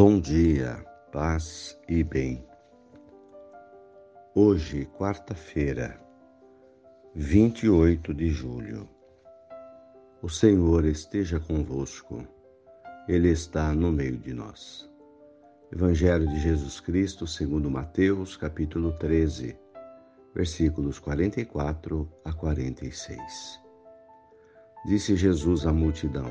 Bom dia, paz e bem. Hoje, quarta-feira, 28 de julho. O Senhor esteja convosco, Ele está no meio de nós. Evangelho de Jesus Cristo, segundo Mateus, capítulo 13, versículos 44 a 46. Disse Jesus à multidão: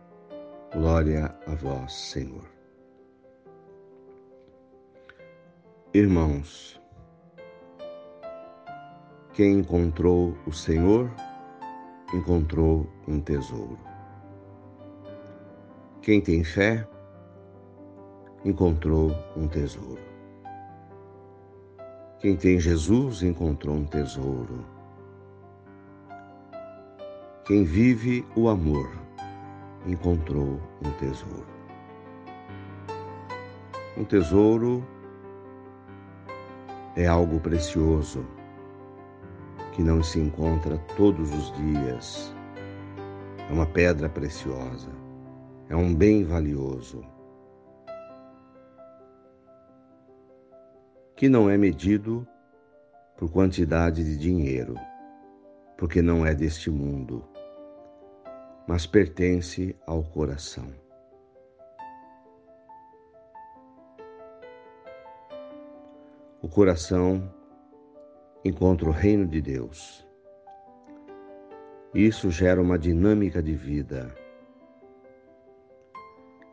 Glória a vós, Senhor. Irmãos, quem encontrou o Senhor, encontrou um tesouro. Quem tem fé, encontrou um tesouro. Quem tem Jesus encontrou um tesouro. Quem vive o amor encontrou um tesouro. Um tesouro é algo precioso que não se encontra todos os dias. É uma pedra preciosa, é um bem valioso que não é medido por quantidade de dinheiro, porque não é deste mundo, mas pertence ao coração. O coração encontra o reino de Deus. Isso gera uma dinâmica de vida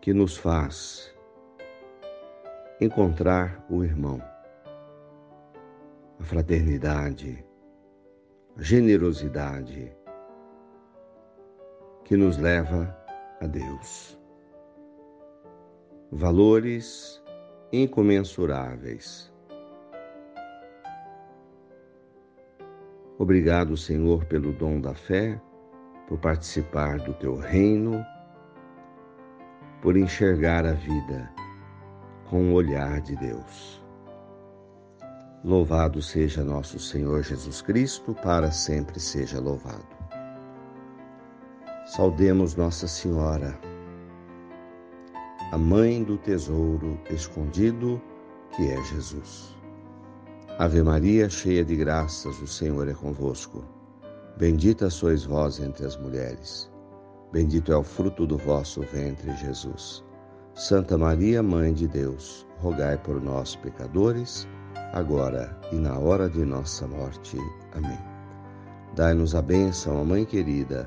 que nos faz encontrar o irmão a fraternidade, a generosidade que nos leva a Deus. Valores incomensuráveis. Obrigado, Senhor, pelo dom da fé, por participar do teu reino, por enxergar a vida com o olhar de Deus. Louvado seja nosso Senhor Jesus Cristo, para sempre seja louvado. Saudemos Nossa Senhora, a mãe do tesouro escondido que é Jesus. Ave Maria, cheia de graças, o Senhor é convosco. Bendita sois vós entre as mulheres. Bendito é o fruto do vosso ventre, Jesus. Santa Maria, Mãe de Deus, rogai por nós, pecadores, agora e na hora de nossa morte. Amém. Dai-nos a bênção, a Mãe querida,